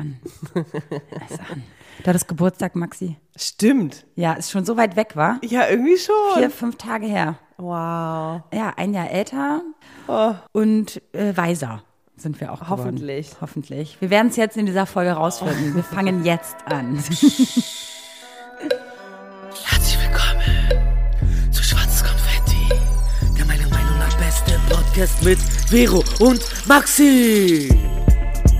an. Ist an. Du hattest Geburtstag, Maxi. Stimmt. Ja, ist schon so weit weg, war? Ja, irgendwie schon. Vier, fünf Tage her. Wow. Ja, ein Jahr älter Oh. und äh, weiser sind wir auch geworden. Hoffentlich. Hoffentlich. Wir werden es jetzt in dieser Folge rausfinden. Wir fangen jetzt an. Herzlich willkommen zu Schwarzes Konfetti, der meiner Meinung nach beste Podcast mit Vero und Maxi.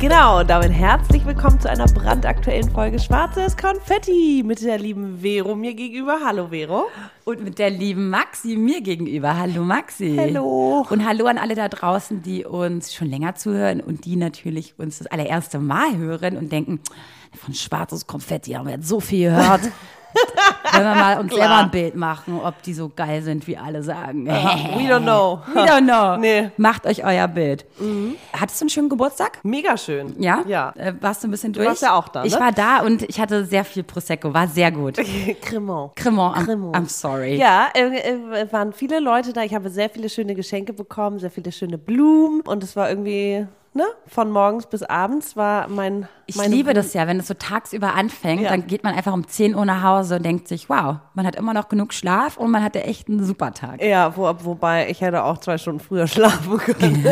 Genau, und damit herzlich willkommen zu einer brandaktuellen Folge Schwarzes Konfetti mit der lieben Vero mir gegenüber. Hallo Vero. Und mit der lieben Maxi mir gegenüber. Hallo Maxi. Hallo. Und hallo an alle da draußen, die uns schon länger zuhören und die natürlich uns das allererste Mal hören und denken, von schwarzes Konfetti haben wir jetzt so viel gehört. Wenn wir mal uns selber ein Bild machen, ob die so geil sind, wie alle sagen. We don't know. We don't know. Nee. Mhm. Macht euch euer Bild. Hattest du einen schönen Geburtstag? Mega schön. Ja? Ja. Äh, warst du ein bisschen durch? warst ja auch da, Ich ne? war da und ich hatte sehr viel Prosecco. War sehr gut. Cremant. Cremant, I'm, Cremant. I'm sorry. Ja, äh, äh, waren viele Leute da. Ich habe sehr viele schöne Geschenke bekommen, sehr viele schöne Blumen. Und es war irgendwie, ne, von morgens bis abends war mein. Ich liebe das ja, wenn es so tagsüber anfängt, Ja. dann geht man einfach um 10 Uhr nach Hause und denkt sich, wow, man hat immer noch genug Schlaf und man hatte echt einen super Tag. Ja, wo, wobei ich hätte auch zwei Stunden früher schlafen können.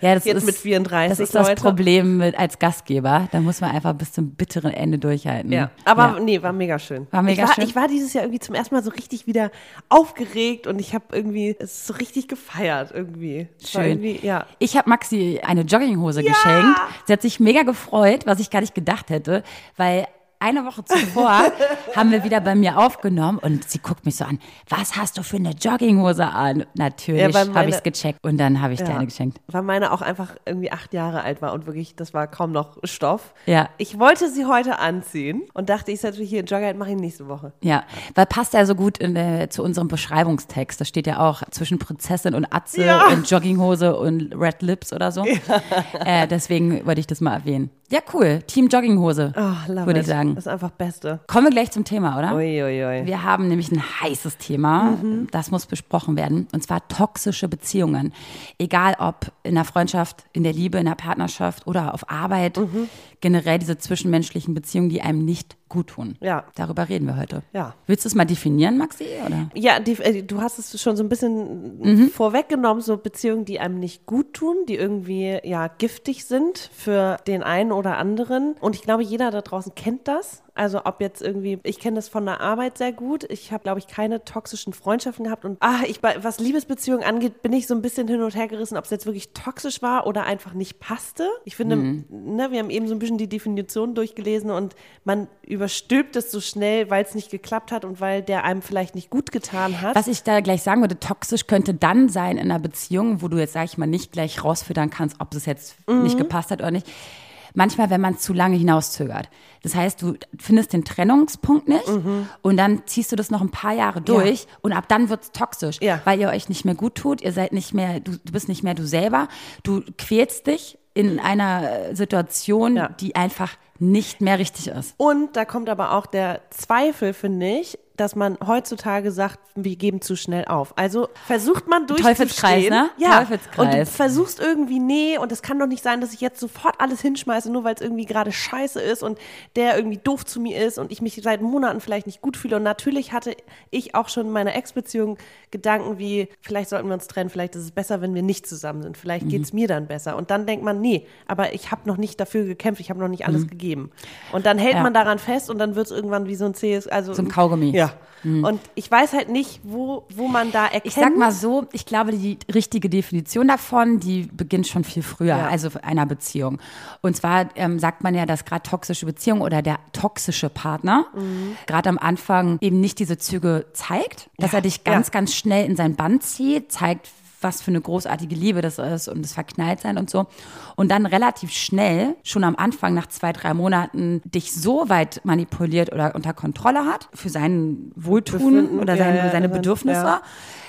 Ja, das Jetzt ist, mit 34 Das ist das Leute. Problem mit, als Gastgeber. Da muss man einfach bis zum bitteren Ende durchhalten. Ja, aber Ja. nee, war mega schön. War mega ich war, schön? Ich war dieses Jahr irgendwie zum ersten Mal so richtig wieder aufgeregt und ich habe irgendwie es so richtig gefeiert irgendwie. Schön. Irgendwie, ja. Ich habe Maxi eine Jogginghose geschenkt. Sie hat sich mega gefreut, was ich gar nicht gedacht hätte, weil eine Woche zuvor haben wir wieder bei mir aufgenommen und sie guckt mich so an, was hast du für eine Jogginghose an? Natürlich Ja, habe ich es gecheckt und dann habe ich dir Ja. eine geschenkt. Weil meine auch einfach irgendwie acht Jahre alt war und wirklich, das war kaum noch Stoff. Ja. Ich wollte sie heute anziehen und dachte, ich setze mich hier in Jogger, mache ich nächste Woche. Ja, weil passt ja so gut in, äh, zu unserem Beschreibungstext. Da steht ja auch zwischen Prinzessin und Atze Ja. und Jogginghose und Red Lips oder so. Äh, deswegen wollte ich das mal erwähnen. Ja, cool. Team Jogginghose, Oh, würde it. ich sagen. Das ist einfach Beste. Kommen wir gleich zum Thema, oder? Uiuiui. Wir haben nämlich ein heißes Thema, das muss besprochen werden, und zwar toxische Beziehungen. Egal ob in der Freundschaft, in der Liebe, in der Partnerschaft oder auf Arbeit, generell diese zwischenmenschlichen Beziehungen, die einem nicht gut tun. Ja. Darüber reden wir heute. Ja. Willst du es mal definieren, Maxi? Oder? Ja, die, äh, du hast es schon so ein bisschen Mhm. vorweggenommen, so Beziehungen, die einem nicht gut tun, die irgendwie ja giftig sind für den einen oder anderen. Und ich glaube, jeder da draußen kennt das. Also ob jetzt irgendwie, ich kenne das von der Arbeit sehr gut. Ich habe, glaube ich, keine toxischen Freundschaften gehabt. Und ah, ich, was Liebesbeziehungen angeht, bin ich so ein bisschen hin und her gerissen, ob es jetzt wirklich toxisch war oder einfach nicht passte. Ich finde, ne, wir haben eben so ein bisschen die Definition durchgelesen und man überstülpt es so schnell, weil es nicht geklappt hat und weil der einem vielleicht nicht gut getan hat. Was ich da gleich sagen würde, toxisch könnte dann sein in einer Beziehung, wo du jetzt, sag ich mal, nicht gleich rausfüttern kannst, ob es jetzt nicht gepasst hat oder nicht. Manchmal, wenn man zu lange hinauszögert. Das heißt, du findest den Trennungspunkt nicht und dann ziehst du das noch ein paar Jahre durch und ab dann wird's toxisch, Ja. weil ihr euch nicht mehr gut tut, ihr seid nicht mehr, du, du bist nicht mehr du selber, du quälst dich in einer Situation, Ja. die einfach nicht mehr richtig ist. Und da kommt aber auch der Zweifel, finde ich, dass man heutzutage sagt, wir geben zu schnell auf. Also versucht man durchzustehen. Teufelskreis, ne? Ja. Teufelskreis. Und du versuchst irgendwie, nee, und es kann doch nicht sein, dass ich jetzt sofort alles hinschmeiße, nur weil es irgendwie gerade scheiße ist und der irgendwie doof zu mir ist und ich mich seit Monaten vielleicht nicht gut fühle. Und natürlich hatte ich auch schon in meiner Ex-Beziehung Gedanken wie, vielleicht sollten wir uns trennen, vielleicht ist es besser, wenn wir nicht zusammen sind, vielleicht geht Mhm. es mir dann besser. Und dann denkt man, nee, aber ich habe noch nicht dafür gekämpft, ich habe noch nicht alles gegeben. Und dann hält Mhm. Ja. man daran fest und dann wird es irgendwann wie so ein zähes, also So ein Kaugummi. Ja. Und ich weiß halt nicht, wo, wo man da erkennt. Ich sag mal so, ich glaube, die richtige Definition davon, die beginnt schon viel früher, Ja. also einer Beziehung. Und zwar ähm, sagt man ja, dass gerade toxische Beziehung oder der toxische Partner Mhm. gerade am Anfang eben nicht diese Züge zeigt, dass Ja. er dich ganz, Ja. ganz schnell in sein Band zieht, zeigt, was für eine großartige Liebe das ist und das Verknalltsein und so. Und dann relativ schnell, schon am Anfang nach zwei, drei Monaten, dich so weit manipuliert oder unter Kontrolle hat für sein Wohltun Befinden, oder ja, seine, ja, seine Bedürfnisse, ja.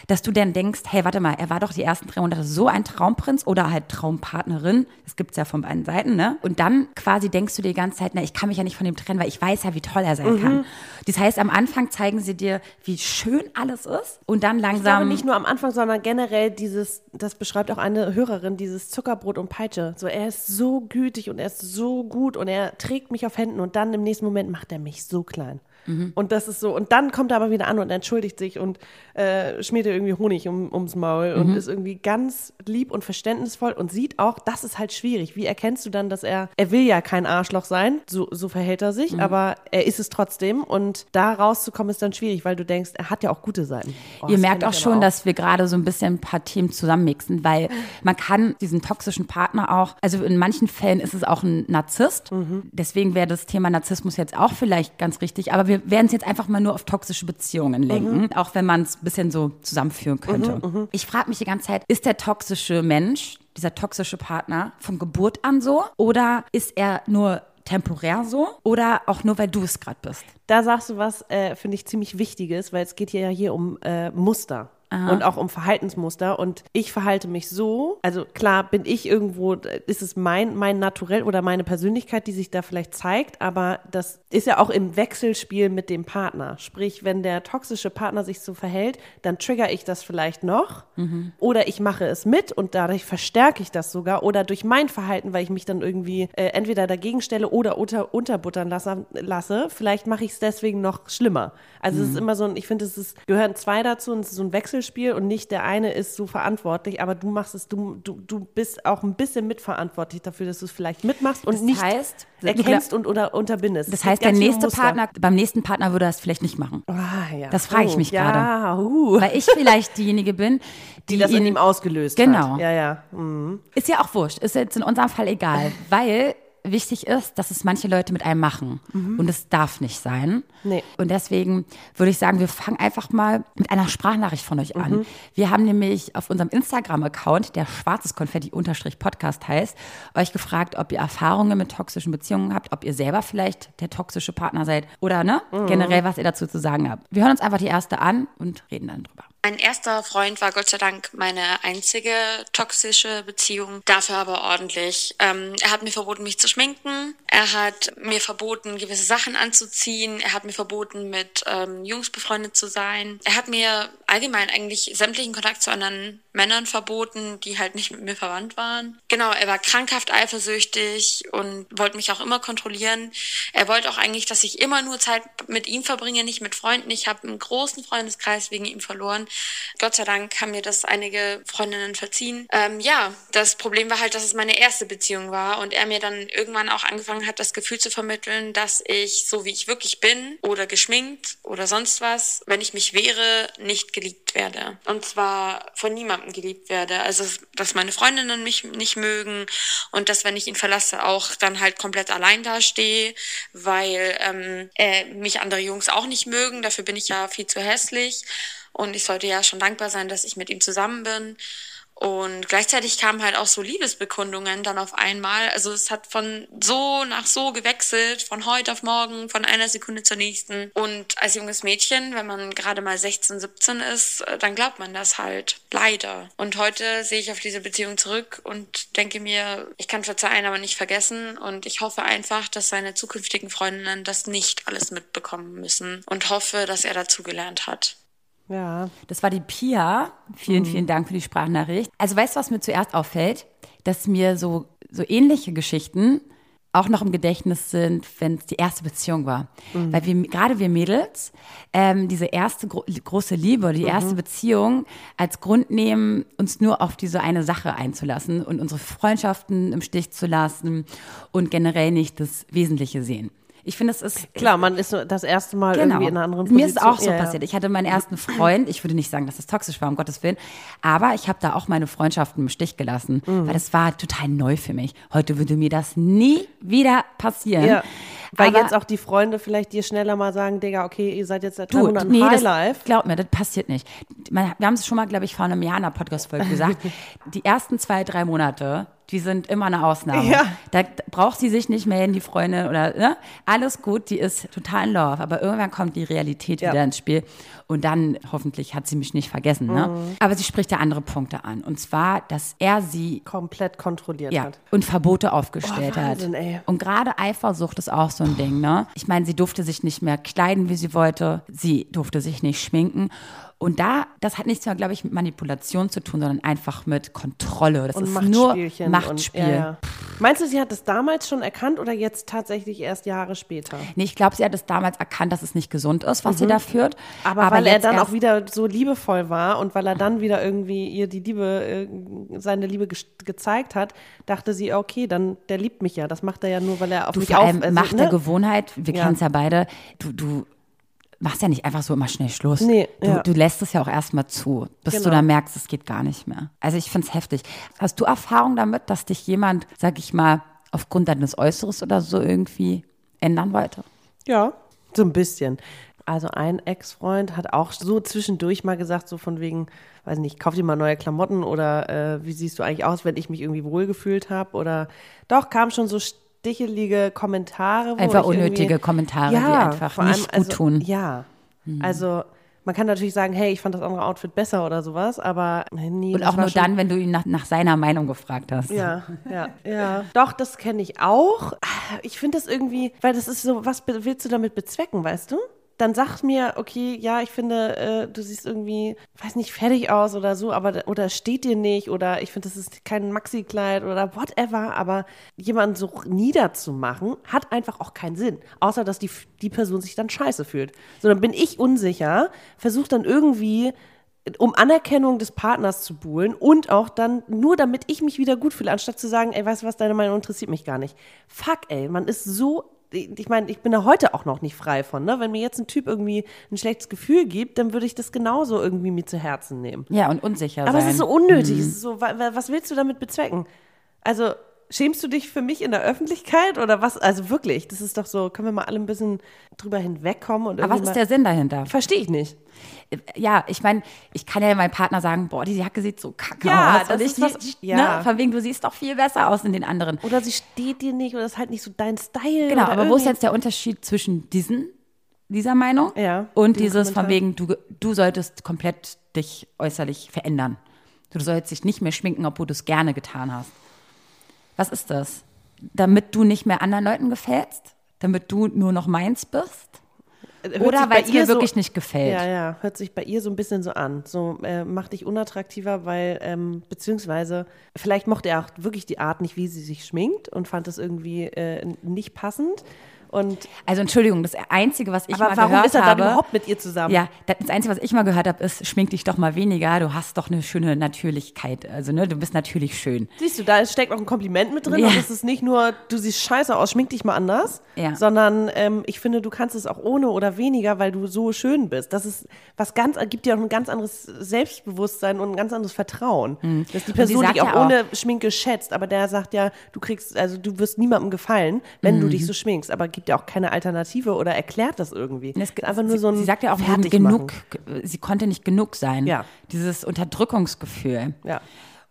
Dass du dann denkst, hey, warte mal, er war doch die ersten drei Monate so ein Traumprinz oder halt Traumpartnerin. Das gibt's ja von beiden Seiten, ne? Und dann quasi denkst du dir die ganze Zeit, na, ich kann mich ja nicht von dem trennen, weil ich weiß ja, wie toll er sein kann. Das heißt, am Anfang zeigen sie dir, wie schön alles ist und dann Ich glaube langsam. nicht nur am Anfang, sondern generell dieses, das beschreibt auch eine Hörerin, dieses Zuckerbrot und Peitsche. So, er ist so gütig und er ist so gut und er trägt mich auf Händen und dann im nächsten Moment macht er mich so klein. Und das ist so, und dann kommt er aber wieder an und entschuldigt sich und äh, schmiert ihr irgendwie Honig um, ums Maul und ist irgendwie ganz lieb und verständnisvoll und sieht auch, das ist halt schwierig. Wie erkennst du dann, dass er, er will ja kein Arschloch sein, so, so verhält er sich, aber er ist es trotzdem und da rauszukommen ist dann schwierig, weil du denkst, er hat ja auch gute Seiten. Oh, Ihr merkt auch schon, aber dass wir gerade so ein bisschen ein paar Themen zusammenmixen, weil man kann diesen toxischen Partner auch, also in manchen Fällen ist es auch ein Narzisst. Mhm. Deswegen wäre das Thema Narzissmus jetzt auch vielleicht ganz richtig. Aber wir werden es jetzt einfach mal nur auf toxische Beziehungen lenken, Mhm. auch wenn man es ein bisschen so zusammenführen könnte. Ich frage mich die ganze Zeit, ist der toxische Mensch, dieser toxische Partner von Geburt an so? Oder ist er nur temporär so? Oder auch nur, weil du es gerade bist? Da sagst du was, äh, finde ich ziemlich Wichtiges, weil es geht hier ja hier um äh, Muster. Und auch um Verhaltensmuster. Und ich verhalte mich so, also klar bin ich irgendwo, ist es mein, mein Naturell oder meine Persönlichkeit, die sich da vielleicht zeigt, aber das ist ja auch im Wechselspiel mit dem Partner. Sprich, wenn der toxische Partner sich so verhält, dann trigger ich das vielleicht noch oder ich mache es mit und dadurch verstärke ich das sogar oder durch mein Verhalten, weil ich mich dann irgendwie äh, entweder dagegen stelle oder unter, unterbuttern lasse, lasse vielleicht mache ich es deswegen noch schlimmer. Also es ist immer so ein, ich finde, es ist, gehören zwei dazu und es ist so ein Wechselspiel und nicht der eine ist so verantwortlich, aber du machst es, du, du, du bist auch ein bisschen mitverantwortlich dafür, dass du es vielleicht mitmachst und Das nicht heißt, erkennst und oder unterbindest. Das heißt, der ganz viele nächste Muster. Partner, beim nächsten Partner würde er es vielleicht nicht machen. Ah, ja. Das frage ich Oh, mich ja, gerade. Uh, Weil ich vielleicht diejenige bin, die, die das in ihm ausgelöst Genau. hat. Ja, ja. Mhm. Ist ja auch wurscht. Ist jetzt in unserem Fall egal. Weil wichtig ist, dass es manche Leute mit einem machen. Und es darf nicht sein. Nee. Und deswegen würde ich sagen, wir fangen einfach mal mit einer Sprachnachricht von euch an. Wir haben nämlich auf unserem Instagram-Account, der schwarzes Konfetti-Podcast heißt, euch gefragt, ob ihr Erfahrungen mit toxischen Beziehungen habt, ob ihr selber vielleicht der toxische Partner seid oder ne, generell, was ihr dazu zu sagen habt. Wir hören uns einfach die erste an und reden dann drüber. Mein erster Freund war Gott sei Dank meine einzige toxische Beziehung, dafür aber ordentlich. Ähm, er hat mir verboten, mich zu schminken. Er hat mir verboten, gewisse Sachen anzuziehen. Er hat mir verboten, mit ähm, Jungs befreundet zu sein. Er hat mir allgemein eigentlich sämtlichen Kontakt zu anderen Männern verboten, die halt nicht mit mir verwandt waren. Genau, er war krankhaft eifersüchtig und wollte mich auch immer kontrollieren. Er wollte auch eigentlich, dass ich immer nur Zeit mit ihm verbringe, nicht mit Freunden. Ich habe einen großen Freundeskreis wegen ihm verloren. Gott sei Dank haben mir das einige Freundinnen verziehen. Ähm, ja, das Problem war halt, dass es meine erste Beziehung war und er mir dann irgendwann auch angefangen hat, das Gefühl zu vermitteln, dass ich, so wie ich wirklich bin oder geschminkt oder sonst was, wenn ich mich wehre, nicht geliebt werde. Und zwar von niemandem geliebt werde. Also, dass meine Freundinnen mich nicht mögen und dass, wenn ich ihn verlasse, auch dann halt komplett allein dastehe, weil ähm, äh, mich andere Jungs auch nicht mögen. Dafür bin ich ja viel zu hässlich. Und ich sollte ja schon dankbar sein, dass ich mit ihm zusammen bin. Und gleichzeitig kamen halt auch so Liebesbekundungen dann auf einmal. Also es hat von so nach so gewechselt, von heute auf morgen, von einer Sekunde zur nächsten. Und als junges Mädchen, wenn man gerade mal 16, 17 ist, äh, dann glaubt man das halt. Leider. Und heute sehe ich auf diese Beziehung zurück und denke mir, ich kann verzeihen, aber nicht vergessen. Und ich hoffe einfach, dass seine zukünftigen Freundinnen das nicht alles mitbekommen müssen. Und hoffe, dass er dazugelernt hat. Ja. Das war die Pia. Vielen, vielen Dank für die Sprachnachricht. Also weißt du, was mir zuerst auffällt? Dass mir so, so ähnliche Geschichten auch noch im Gedächtnis sind, wenn es die erste Beziehung war. Weil wir, gerade wir Mädels, ähm, diese erste gro große Liebe, die erste Beziehung als Grund nehmen, uns nur auf diese eine Sache einzulassen und unsere Freundschaften im Stich zu lassen und generell nicht das Wesentliche sehen. Ich finde, es ist Klar, man ist das erste Mal Genau. irgendwie in einer anderen Position. Mir ist auch so Ja, passiert. Ich hatte meinen ersten Freund, ich würde nicht sagen, dass das toxisch war, um Gottes Willen, aber ich habe da auch meine Freundschaften im Stich gelassen, Mhm. weil das war total neu für mich. Heute würde mir das nie wieder passieren. Ja. Weil Aber- jetzt auch die Freunde vielleicht dir schneller mal sagen, Digga, okay, ihr seid jetzt seit Du, Monaten nee, das, Highlife. glaub mir, das passiert nicht. Man, wir haben es schon mal, glaube ich, vor einem Jahr in einer Podcast-Folge gesagt. Die ersten zwei, drei Monate, die sind immer eine Ausnahme. Ja. Da braucht sie sich nicht melden, die Freundin oder ne? alles gut, die ist total in Love. Aber irgendwann kommt die Realität Ja. wieder ins Spiel und dann hoffentlich hat sie mich nicht vergessen. Ne? Mhm. Aber sie spricht ja andere Punkte an und zwar, dass er sie Komplett kontrolliert ja, hat. und Verbote aufgestellt Oh, Wahnsinn, hat. ey. Und gerade Eifersucht ist auch so ein Ding, ne? Ich meine, sie durfte sich nicht mehr kleiden, wie sie wollte. Sie durfte sich nicht schminken. Und da, das hat nichts mehr, glaube ich, mit Manipulation zu tun, sondern einfach mit Kontrolle. Das Und ist nur Machtspielchen. Machtspiel. Und, ja, ja. Meinst du, sie hat es damals schon erkannt oder jetzt tatsächlich erst Jahre später? Nee, ich glaube, sie hat es damals erkannt, dass es nicht gesund ist, was sie da führt. Mhm. Aber, weil er dann auch wieder so liebevoll war und weil er dann wieder irgendwie ihr die Liebe, äh, seine Liebe ge gezeigt hat, dachte sie, okay, dann, der liebt mich ja. Das macht er ja nur, weil er auf Du mich vor auf... also, Macht ne? der Gewohnheit, wir Ja. kennen es ja beide, du, du machst ja nicht einfach so immer schnell Schluss. Nee, du, ja. du lässt es ja auch erstmal zu, bis du Genau. dann merkst, es geht gar nicht mehr. Also ich finde es heftig. Hast du Erfahrung damit, dass dich jemand, sag ich mal, aufgrund deines Äußeres oder so irgendwie ändern wollte? Ja, so ein bisschen. Also ein Ex-Freund hat auch so zwischendurch mal gesagt, so von wegen, weiß nicht, kauf dir mal neue Klamotten oder äh, wie siehst du eigentlich aus, wenn ich mich irgendwie wohlgefühlt habe oder doch, kam schon so stichelige Kommentare. Wo Einfach unnötige Kommentare, die ja, einfach vor nicht allem, gut also, tun. Ja, also man kann natürlich sagen, hey, ich fand das andere Outfit besser oder sowas, aber nee, Und auch nur dann, wenn du ihn nach, nach seiner Meinung gefragt hast. ja, ja, ja. Doch, das kenne ich auch. Ich finde das irgendwie, weil das ist so, was willst du damit bezwecken, weißt du? Dann sag mir, okay, ja, ich finde, äh, du siehst irgendwie, weiß nicht, fertig aus oder so, aber oder steht dir nicht oder ich finde, das ist kein Maxi-Kleid oder whatever, aber jemanden so niederzumachen, hat einfach auch keinen Sinn. Außer, dass die, die Person sich dann scheiße fühlt. So, dann bin ich unsicher, versuche dann irgendwie um Anerkennung des Partners zu buhlen und auch dann nur damit ich mich wieder gut fühle, anstatt zu sagen, ey, weißt du was, deine Meinung interessiert mich gar nicht. Fuck, ey, man ist so, ich meine, ich bin da heute auch noch nicht frei von, ne? Wenn mir jetzt ein Typ irgendwie ein schlechtes Gefühl gibt, dann würde ich das genauso irgendwie mir zu Herzen nehmen. Ja, und unsicher Aber sein. es ist so unnötig, es ist so, wa- wa- was willst du damit bezwecken? Also, schämst du dich für mich in der Öffentlichkeit oder was? Also wirklich, das ist doch so, können wir mal alle ein bisschen drüber hinwegkommen und Aber was ist der Sinn dahinter? Verstehe ich nicht. Ja, ich meine, ich kann ja meinem Partner sagen, boah, die Jacke sieht so kacke Ja, aus. das ich, ist was- ja. ne, von wegen, du siehst doch viel besser aus in den anderen. Oder sie steht dir nicht oder ist halt nicht so dein Style. Genau, aber wo ist jetzt der Unterschied zwischen diesen, dieser Meinung Ja, und dieses von Kommentar. wegen, du, du solltest komplett dich äußerlich verändern. Du sollst dich nicht mehr schminken, obwohl du es gerne getan hast. Was ist das? Damit du nicht mehr anderen Leuten gefällst? Damit du nur noch meins bist? Hört Oder weil es ihr so- wirklich nicht gefällt? Ja, ja, hört sich bei ihr so ein bisschen so an. So äh, macht dich unattraktiver, weil, ähm, beziehungsweise, vielleicht mochte er auch wirklich die Art nicht, wie sie sich schminkt und fand es irgendwie äh, nicht passend. Und Also Entschuldigung, das Einzige, was ich aber mal warum gehört ist er habe, dann überhaupt mit ihr zusammen? Ja, das Einzige, was ich mal gehört habe, ist, schmink dich doch mal weniger, du hast doch eine schöne Natürlichkeit. Also, ne, du bist natürlich schön. Siehst du, da steckt auch ein Kompliment mit drin Ja. und es ist nicht nur, du siehst scheiße aus, schmink dich mal anders, Ja. sondern ähm, ich finde, du kannst es auch ohne oder weniger, weil du so schön bist. Das ist was ganz, gibt dir auch ein ganz anderes Selbstbewusstsein und ein ganz anderes Vertrauen. Dass die Person dich auch auch- ohne Schminke schätzt, aber der sagt ja, du kriegst, also du wirst niemandem gefallen, wenn du dich so schminkst, aber gibt ja auch keine Alternative oder erklärt das irgendwie. Es, ist einfach nur sie, so ein sie sagt ja auch, genug, sie konnte nicht genug sein. Ja. Dieses Unterdrückungsgefühl. Ja.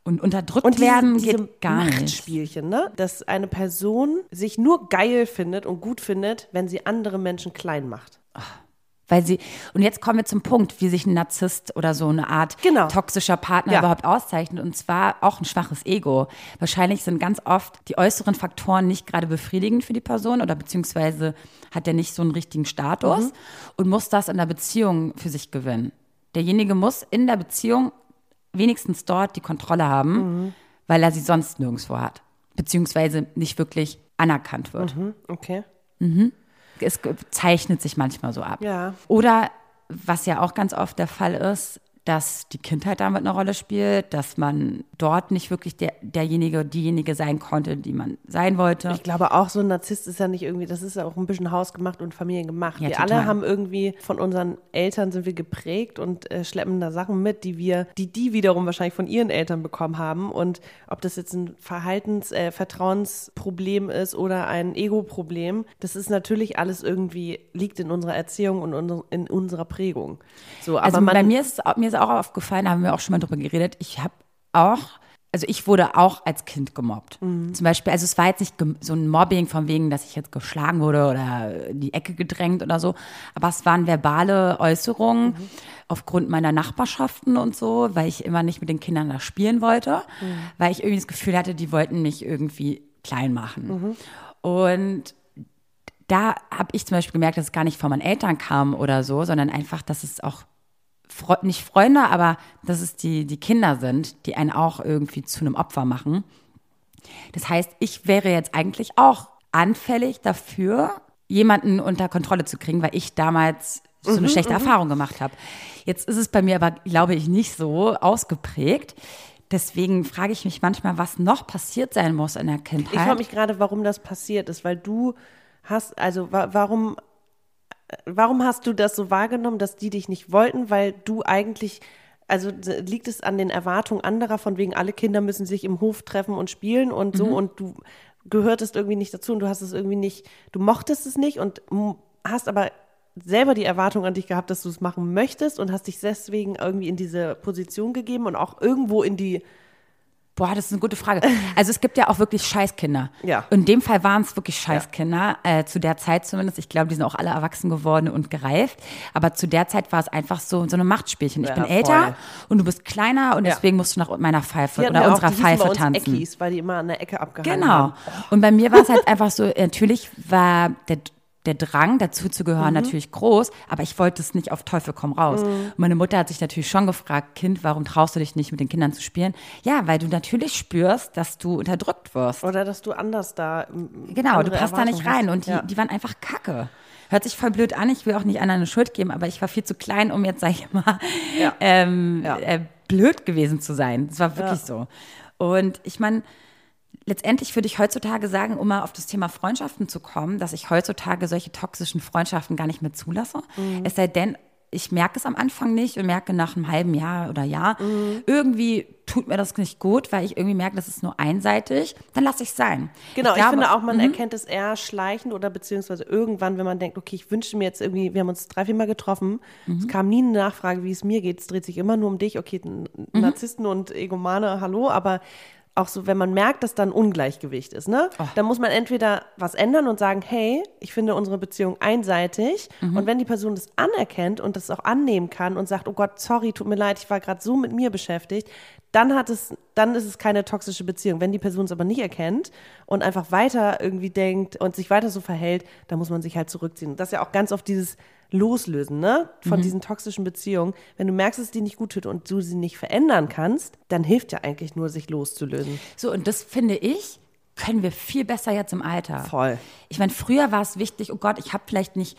Und unterdrückt Und diese, werden diese geht gar nicht. Machtspielchen, ne? Dass eine Person sich nur geil findet und gut findet, wenn sie andere Menschen klein macht. Weil sie, und jetzt kommen wir zum Punkt, wie sich ein Narzisst oder so eine Art Genau. toxischer Partner Ja. überhaupt auszeichnet. Und zwar auch ein schwaches Ego. Wahrscheinlich sind ganz oft die äußeren Faktoren nicht gerade befriedigend für die Person oder beziehungsweise hat er nicht so einen richtigen Status Mhm. und muss das in der Beziehung für sich gewinnen. Derjenige muss in der Beziehung wenigstens dort die Kontrolle haben, Mhm. weil er sie sonst nirgendwo hat. Beziehungsweise nicht wirklich anerkannt wird. Okay. Es zeichnet sich manchmal so ab. Ja. Oder was ja auch ganz oft der Fall ist, dass die Kindheit damit eine Rolle spielt, dass man dort nicht wirklich der, derjenige, diejenige sein konnte, die man sein wollte. Ich glaube auch, so ein Narzisst ist ja nicht irgendwie, das ist ja auch ein bisschen hausgemacht und familiengemacht. Ja, wir total. alle haben irgendwie, von unseren Eltern sind wir geprägt und äh, schleppen da Sachen mit, die wir, die die wiederum wahrscheinlich von ihren Eltern bekommen haben. Und ob das jetzt ein Verhaltens-, äh, Vertrauensproblem ist oder ein Ego-Problem, das ist natürlich alles irgendwie, liegt in unserer Erziehung und in unserer Prägung. So, aber also man, bei mir ist, es- mir ist auch aufgefallen, da haben wir auch schon mal drüber geredet, ich habe auch also ich wurde auch als Kind gemobbt. Zum Beispiel, also es war jetzt nicht so ein Mobbing von wegen, dass ich jetzt geschlagen wurde oder in die Ecke gedrängt oder so, aber es waren verbale Äußerungen aufgrund meiner Nachbarschaften und so, weil ich immer nicht mit den Kindern da spielen wollte, weil ich irgendwie das Gefühl hatte, die wollten mich irgendwie klein machen. Und da habe ich zum Beispiel gemerkt, dass es gar nicht von meinen Eltern kam oder so, sondern einfach, dass es auch nicht Freunde, aber dass es die, die Kinder sind, die einen auch irgendwie zu einem Opfer machen. Das heißt, ich wäre jetzt eigentlich auch anfällig dafür, jemanden unter Kontrolle zu kriegen, weil ich damals so eine schlechte Erfahrung gemacht habe. Jetzt ist es bei mir aber, glaube ich, nicht so ausgeprägt. Deswegen frage ich mich manchmal, was noch passiert sein muss in der Kindheit. Ich frage mich gerade, warum das passiert ist, weil du hast, also wa warum, warum hast du das so wahrgenommen, dass die dich nicht wollten, weil du eigentlich, also liegt es an den Erwartungen anderer, von wegen alle Kinder müssen sich im Hof treffen und spielen und so und du gehörtest irgendwie nicht dazu und du hast es irgendwie nicht, du mochtest es nicht und hast aber selber die Erwartung an dich gehabt, dass du es machen möchtest und hast dich deswegen irgendwie in diese Position gegeben und auch irgendwo in die Boah, das ist eine gute Frage. Also es gibt ja auch wirklich Scheißkinder. Ja. In dem Fall waren es wirklich Scheißkinder, äh, zu der Zeit zumindest. Ich glaube, die sind auch alle erwachsen geworden und gereift. Aber zu der Zeit war es einfach so, so ein Machtspielchen. Ich Ja, bin voll. älter und du bist kleiner und Ja. deswegen musst du nach meiner Pfeife Die oder ja auch- unserer die hießen bei Pfeife uns tanzen. Eckis, weil die immer an der Ecke abgehangen Genau. haben. Und bei mir war es halt einfach so, natürlich war der, der Drang, dazu zu gehören, Mhm. natürlich groß, aber ich wollte es nicht auf Teufel komm raus. Und meine Mutter hat sich natürlich schon gefragt, Kind, warum traust du dich nicht mit den Kindern zu spielen? Ja, weil du natürlich spürst, dass du unterdrückt wirst. Oder dass du anders da. m, Genau, du passt da nicht rein und die, ja. die waren einfach kacke. Hört sich voll blöd an, ich will auch nicht anderen eine Schuld geben, aber ich war viel zu klein, um jetzt, sag ich mal, Ja. ähm, Ja. äh, blöd gewesen zu sein. Das war wirklich so. Und ich meine, letztendlich würde ich heutzutage sagen, um mal auf das Thema Freundschaften zu kommen, dass ich heutzutage solche toxischen Freundschaften gar nicht mehr zulasse. Mhm. Es sei denn, ich merke es am Anfang nicht und merke nach einem halben Jahr oder Jahr, Mhm. irgendwie tut mir das nicht gut, weil ich irgendwie merke, das ist nur einseitig, dann lasse ich es sein. Genau, ich, glaube- finde auch, man Mhm. erkennt es eher schleichend oder beziehungsweise irgendwann, wenn man denkt, okay, ich wünsche mir jetzt irgendwie, wir haben uns drei, vier Mal getroffen, Mhm. es kam nie eine Nachfrage, wie es mir geht, es dreht sich immer nur um dich, okay, Mhm. Narzissten und Egomane, hallo, aber auch so, wenn man merkt, dass da ein Ungleichgewicht ist, ne? Oh. Dann muss man entweder was ändern und sagen, hey, ich finde unsere Beziehung einseitig. Mhm. Und wenn die Person das anerkennt und das auch annehmen kann und sagt, oh Gott, sorry, tut mir leid, ich war gerade so mit mir beschäftigt, dann hat es, dann ist es keine toxische Beziehung. Wenn die Person es aber nicht erkennt und einfach weiter irgendwie denkt und sich weiter so verhält, dann muss man sich halt zurückziehen. Und das ist ja auch ganz oft dieses Loslösen, ne? Von Mhm. diesen toxischen Beziehungen. Wenn du merkst, dass es dir nicht gut tut und du sie nicht verändern kannst, dann hilft ja eigentlich nur, sich loszulösen. So, und das finde ich, können wir viel besser jetzt im Alter. Voll. Ich meine, früher war es wichtig, oh Gott, ich habe vielleicht nicht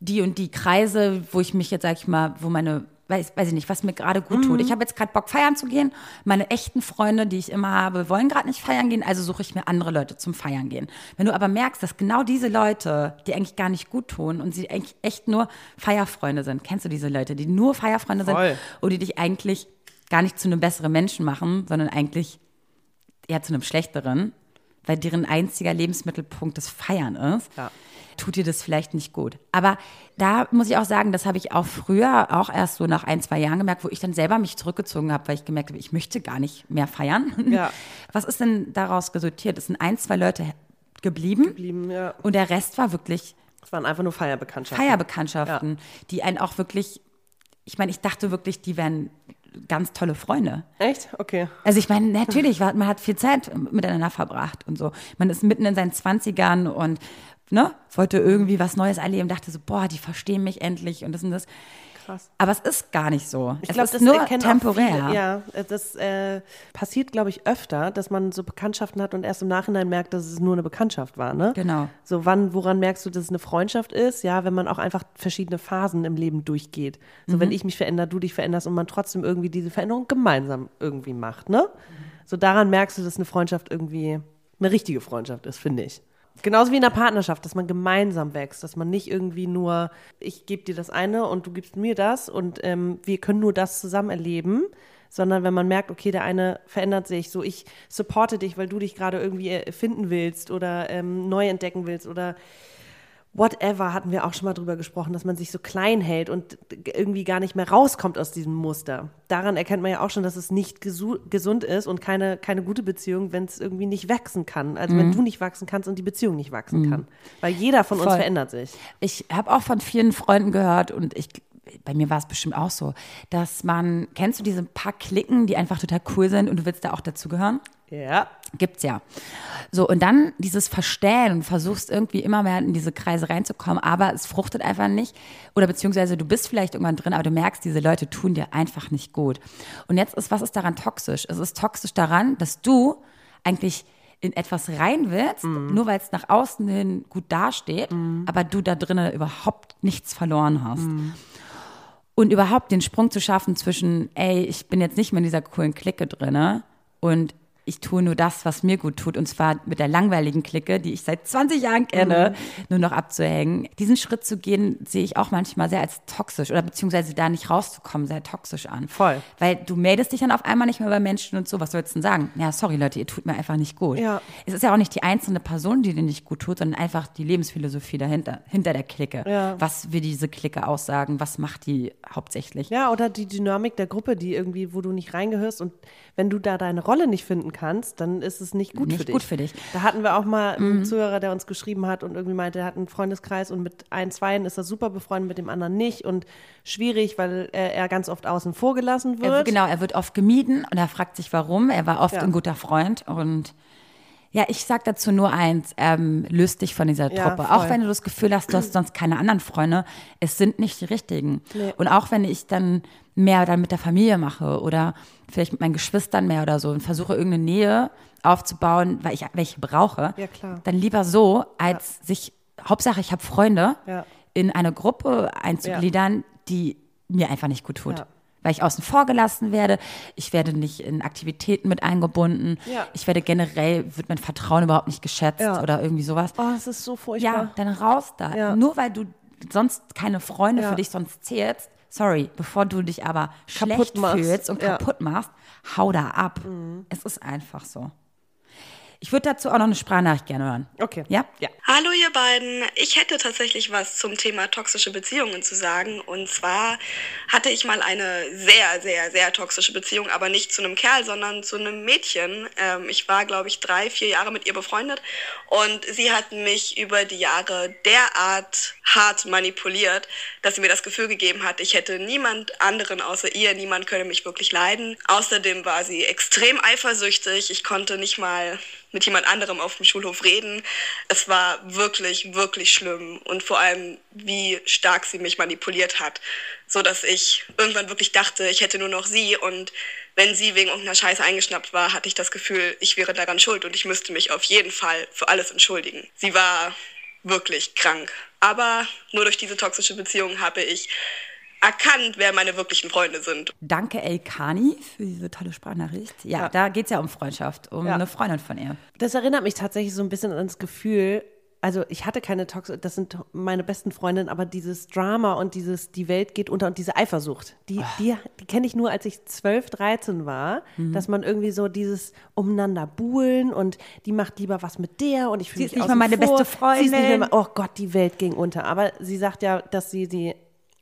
die und die Kreise, wo ich mich jetzt, sag ich mal, wo meine, weiß, weiß ich nicht, was mir gerade gut tut. Ich habe jetzt gerade Bock, feiern zu gehen. Meine echten Freunde, die ich immer habe, wollen gerade nicht feiern gehen, also suche ich mir andere Leute zum Feiern gehen. Wenn du aber merkst, dass genau diese Leute, die eigentlich gar nicht gut tun und sie eigentlich echt nur Feierfreunde sind, kennst du diese Leute, die nur Feierfreunde Voll. sind und die dich eigentlich gar nicht zu einem besseren Menschen machen, sondern eigentlich eher zu einem schlechteren, weil deren einziger Lebensmittelpunkt das Feiern ist, Ja. Tut dir das vielleicht nicht gut. Aber da muss ich auch sagen, das habe ich auch früher, auch erst so nach ein, zwei Jahren gemerkt, wo ich dann selber mich zurückgezogen habe, weil ich gemerkt habe, ich möchte gar nicht mehr feiern. Ja. Was ist denn daraus resultiert? Es sind ein, zwei Leute geblieben, Geblieben, ja. und der Rest war wirklich Es waren einfach nur Feierbekanntschaften. Feierbekanntschaften, die einen auch wirklich, ich meine, ich dachte wirklich, die wären ganz tolle Freunde. Echt? Okay. Also ich meine, natürlich, man hat viel Zeit miteinander verbracht und so. Man ist mitten in seinen Zwanzigern und ne, wollte irgendwie was Neues erleben, dachte so, boah, die verstehen mich endlich und das und das. Krass. Aber es ist gar nicht so. Ich es glaube, ist das nur temporär. Ja, das äh, passiert, glaube ich, öfter, dass man so Bekanntschaften hat und erst im Nachhinein merkt, dass es nur eine Bekanntschaft war. Ne? Genau. So, wann, woran merkst du, dass es eine Freundschaft ist? Ja, wenn man auch einfach verschiedene Phasen im Leben durchgeht. So, Mhm. wenn ich mich verändere, du dich veränderst und man trotzdem irgendwie diese Veränderung gemeinsam irgendwie macht. Ne? So, daran merkst du, dass eine Freundschaft irgendwie eine richtige Freundschaft ist, finde ich. Genauso wie in einer Partnerschaft, dass man gemeinsam wächst, dass man nicht irgendwie nur, ich gebe dir das eine und du gibst mir das und ähm, wir können nur das zusammen erleben, sondern wenn man merkt, okay, der eine verändert sich, so ich supporte dich, weil du dich gerade irgendwie äh, finden willst oder ähm, neu entdecken willst oder whatever, hatten wir auch schon mal drüber gesprochen, dass man sich so klein hält und irgendwie gar nicht mehr rauskommt aus diesem Muster. Daran erkennt man ja auch schon, dass es nicht gesu- gesund ist und keine, keine gute Beziehung, wenn es irgendwie nicht wachsen kann. Also wenn du nicht wachsen kannst und die Beziehung nicht wachsen kann. Weil jeder von uns Voll. verändert sich. Ich habe auch von vielen Freunden gehört und ich, bei mir war es bestimmt auch so, dass man, kennst du diese paar Klicken, die einfach total cool sind und du willst da auch dazugehören? Ja. Gibt's ja. So, und dann dieses Verstellen und versuchst irgendwie immer mehr in diese Kreise reinzukommen, aber es fruchtet einfach nicht. Oder beziehungsweise du bist vielleicht irgendwann drin, aber du merkst, diese Leute tun dir einfach nicht gut. Und jetzt ist, was ist daran toxisch? Es ist toxisch daran, dass du eigentlich in etwas rein willst, nur weil es nach außen hin gut dasteht, aber du da drinnen überhaupt nichts verloren hast. Und überhaupt den Sprung zu schaffen zwischen, ey, ich bin jetzt nicht mehr in dieser coolen Clique drinne und ich tue nur das, was mir gut tut, und zwar mit der langweiligen Clique, die ich seit 20 Jahren kenne, nur noch abzuhängen. Diesen Schritt zu gehen, sehe ich auch manchmal sehr als toxisch oder beziehungsweise da nicht rauszukommen, sehr toxisch an. Voll. Weil du meldest dich dann auf einmal nicht mehr bei Menschen und so. Was sollst du denn sagen? Ja, sorry Leute, ihr tut mir einfach nicht gut. Ja. Es ist ja auch nicht die einzelne Person, die dir nicht gut tut, sondern einfach die Lebensphilosophie dahinter, hinter der Clique. Ja. Was will diese Clique aussagen? Was macht die hauptsächlich? Ja, oder die Dynamik der Gruppe, die irgendwie, wo du nicht reingehörst und wenn du da deine Rolle nicht finden kannst, dann ist es nicht gut Nicht für dich. gut für dich. Da hatten wir auch mal einen Zuhörer, der uns geschrieben hat und irgendwie meinte, er hat einen Freundeskreis und mit ein, zweien ist er super befreundet, mit dem anderen nicht und schwierig, weil er, er ganz oft außen vor gelassen Er, wird. genau, er wird oft gemieden und er fragt sich, warum. Er war oft Ja. ein guter Freund und ja, ich sag dazu nur eins, ähm, löst dich von dieser Ja, Truppe. voll. Auch wenn du das Gefühl hast, du hast sonst keine anderen Freunde, es sind nicht die richtigen. Nee. Und auch wenn ich dann mehr dann mit der Familie mache oder vielleicht mit meinen Geschwistern mehr oder so und versuche irgendeine Nähe aufzubauen, weil ich welche brauche, Ja, dann lieber so, als sich, Hauptsache ich habe Freunde, Ja. in eine Gruppe einzugliedern, die mir einfach nicht gut tut. Ja. Weil ich außen vor gelassen werde, ich werde nicht in Aktivitäten mit eingebunden, Ja. ich werde generell, wird mein Vertrauen überhaupt nicht geschätzt Ja. oder irgendwie sowas. Oh, es ist so Ja, furchtbar. dann raus da. Ja. Nur weil du sonst keine Freunde Ja. für dich sonst zählst, sorry, bevor du dich aber Kaputt schlecht machst. fühlst und Ja. Mhm. kaputt machst, hau da ab. Es ist einfach so. Ich würde dazu auch noch eine Sprachnachricht gerne hören. Okay. Ja? Ja. Hallo ihr beiden, ich hätte tatsächlich was zum Thema toxische Beziehungen zu sagen. Und zwar hatte ich mal eine sehr, sehr, sehr toxische Beziehung, aber nicht zu einem Kerl, sondern zu einem Mädchen. Ähm, ich war, glaube ich, drei, vier Jahre mit ihr befreundet und sie hat mich über die Jahre derart hart manipuliert, dass sie mir das Gefühl gegeben hat, ich hätte niemand anderen außer ihr, niemand könne mich wirklich leiden. Außerdem war sie extrem eifersüchtig, ich konnte nicht mal mit jemand anderem auf dem Schulhof reden. Es war wirklich, wirklich schlimm und vor allem, wie stark sie mich manipuliert hat, so dass ich irgendwann wirklich dachte, ich hätte nur noch sie und wenn sie wegen irgendeiner Scheiße eingeschnappt war, hatte ich das Gefühl, ich wäre daran schuld und ich müsste mich auf jeden Fall für alles entschuldigen. Sie war wirklich krank. Aber nur durch diese toxische Beziehung habe ich erkannt, wer meine wirklichen Freunde sind. Danke, Elkani, für diese tolle Sprachnachricht. Ja, Ja. da geht es ja um Freundschaft, um Ja. eine Freundin von ihr. Das erinnert mich tatsächlich so ein bisschen an das Gefühl, also ich hatte keine Tox, das sind meine besten Freundinnen, aber dieses Drama und dieses, die Welt geht unter und diese Eifersucht, die, die, die kenne ich nur, als ich 12, 13 war, Mhm. dass man irgendwie so dieses umeinander buhlen und die macht lieber was mit der und ich fühle Sie mich ist nicht mal meine vor. beste Sie ist nicht mehr, Freundin. oh Gott, die Welt ging unter. Aber sie sagt ja, dass sie sie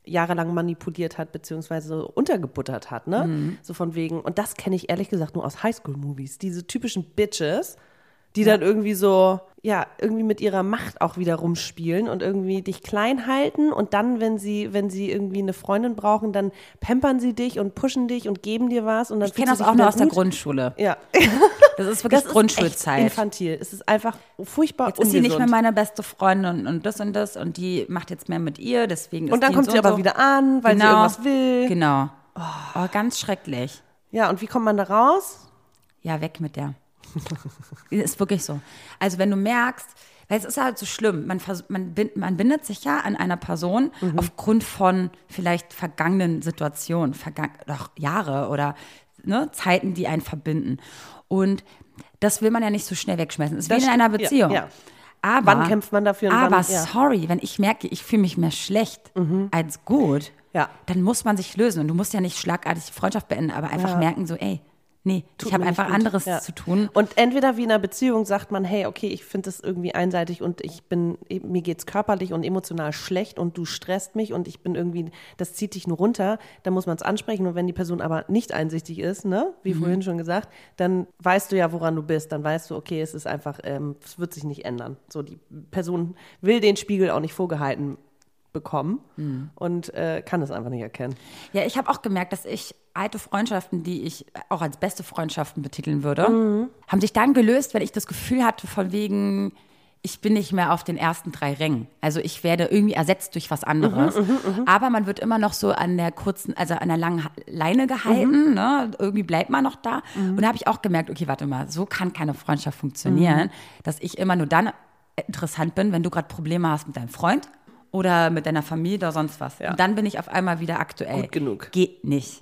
jahrelang manipuliert hat, beziehungsweise untergebuttert hat, ne? Mhm. So von wegen. Und das kenne ich ehrlich gesagt nur aus Highschool-Movies. Diese typischen Bitches, die dann irgendwie so, ja, irgendwie mit ihrer Macht auch wieder rumspielen und irgendwie dich klein halten und dann, wenn sie, wenn sie irgendwie eine Freundin brauchen, dann pampern sie dich und pushen dich und geben dir was und dann Ich kenne das auch nur aus der gut. Grundschule. Ja, Das ist wirklich das ist Grundschulzeit. echt infantil. Es ist einfach furchtbar Jetzt ist sie nicht mehr ungesund. meine beste Freundin und, und das und das und die macht jetzt mehr mit ihr, deswegen ist Und dann kommt so sie aber so. wieder an, weil sie Genau. irgendwas will. Genau. Oh, ganz schrecklich. Ja, und wie kommt man da raus? Ja, weg mit der. ist wirklich so. Also wenn du merkst, weil es ist halt so schlimm, man, man, bin- man bindet sich ja an einer Person Mhm. aufgrund von vielleicht vergangenen Situationen, vergang doch Jahre oder ne, Zeiten, die einen verbinden. Und das will man ja nicht so schnell wegschmeißen. Es ist Das wie in einer stimmt, ja, Beziehung. ja. Aber, Wann kämpft man dafür Aber wann- ja. Mhm. sorry, wenn ich merke, ich fühle mich mehr schlecht als gut, Ja. dann muss man sich lösen. Und du musst ja nicht schlagartig die Freundschaft beenden, aber einfach merken, so, ey, Nee, Tut ich habe einfach anderes Ja. zu tun. Und entweder wie in einer Beziehung sagt man, hey, okay, ich finde das irgendwie einseitig und ich bin, mir geht's körperlich und emotional schlecht und du stresst mich und ich bin irgendwie, das zieht dich nur runter, dann muss man es ansprechen. Und wenn die Person aber nicht einsichtig ist, ne, wie vorhin schon gesagt, dann weißt du ja, woran du bist. Dann weißt du, okay, es ist einfach, ähm, es wird sich nicht ändern. So, die Person will den Spiegel auch nicht vorgehalten bekommen und äh, kann es einfach nicht erkennen. Ja, ich habe auch gemerkt, dass ich alte Freundschaften, die ich auch als beste Freundschaften betiteln würde, Mhm. haben sich dann gelöst, wenn ich das Gefühl hatte, von wegen, ich bin nicht mehr auf den ersten drei Rängen. Also ich werde irgendwie ersetzt durch was anderes. Mhm, Aber man wird immer noch so an der kurzen, also an der langen Leine gehalten. Mhm. Ne? Irgendwie bleibt man noch da. Und da habe ich auch gemerkt, okay, warte mal, so kann keine Freundschaft funktionieren, Mhm. dass ich immer nur dann interessant bin, wenn du gerade Probleme hast mit deinem Freund oder mit deiner Familie oder sonst was. Ja. Und dann bin ich auf einmal wieder aktuell. Gut genug. Geht nicht.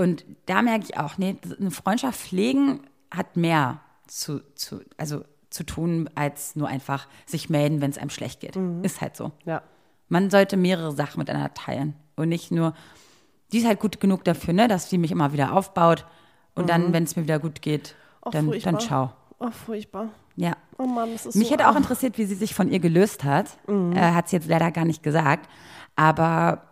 Und da merke ich auch, nee, eine Freundschaft pflegen hat mehr zu, zu, also zu tun, als nur einfach sich melden, wenn es einem schlecht geht. Ist halt so. Ja. Man sollte mehrere Sachen miteinander teilen und nicht nur, die ist halt gut genug dafür, ne, dass sie mich immer wieder aufbaut und dann, wenn es mir wieder gut geht, Oh, dann, furchtbar. dann schau. Oh, furchtbar. Ja. Oh Mann, das ist Mich so hätte auch arm. interessiert, wie sie sich von ihr gelöst hat. Mhm. Äh, hat sie jetzt leider gar nicht gesagt. Aber